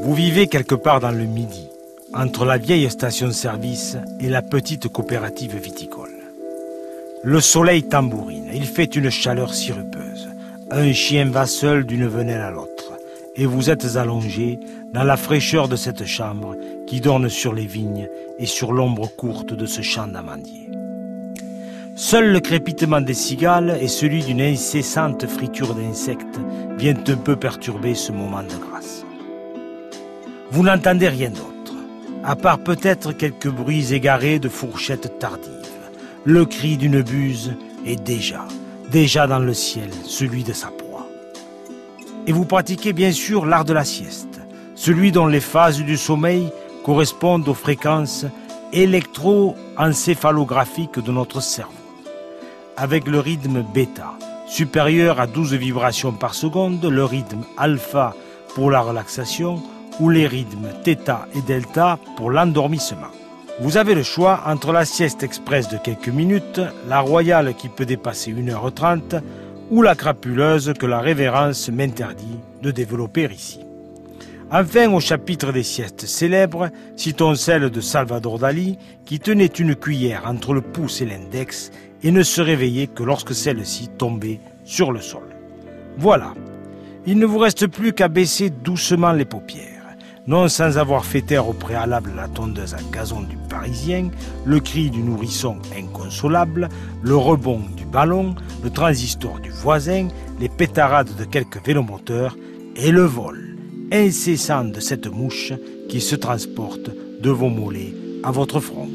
Vous vivez quelque part dans le Midi, entre la vieille station-service et la petite coopérative viticole. Le soleil tambourine, il fait une chaleur sirupeuse. Un chien va seul d'une venelle à l'autre, et vous êtes allongé dans la fraîcheur de cette chambre qui donne sur les vignes et sur l'ombre courte de ce champ d'amandier. Seul le crépitement des cigales et celui d'une incessante friture d'insectes viennent un peu perturber ce moment de grâce. Vous n'entendez rien d'autre, à part peut-être quelques bruits égarés de fourchettes tardives. Le cri d'une buse est déjà, déjà dans le ciel, celui de sa proie. Et vous pratiquez bien sûr l'art de la sieste, celui dont les phases du sommeil correspondent aux fréquences électroencéphalographiques de notre cerveau avec le rythme bêta, supérieur à 12 vibrations par seconde, le rythme alpha pour la relaxation ou les rythmes θ et delta pour l'endormissement. Vous avez le choix entre la sieste express de quelques minutes, la royale qui peut dépasser 1h30 ou la crapuleuse que la révérence m'interdit de développer ici. Enfin, au chapitre des siestes célèbres, citons celle de Salvador Dali qui tenait une cuillère entre le pouce et l'index et ne se réveillait que lorsque celle-ci tombait sur le sol. Voilà, il ne vous reste plus qu'à baisser doucement les paupières, non sans avoir fait taire au préalable la tondeuse à gazon du Parisien, le cri du nourrisson inconsolable, le rebond du ballon, le transistor du voisin, les pétarades de quelques vélomoteurs et le vol incessant de cette mouche qui se transporte de vos mollets à votre front.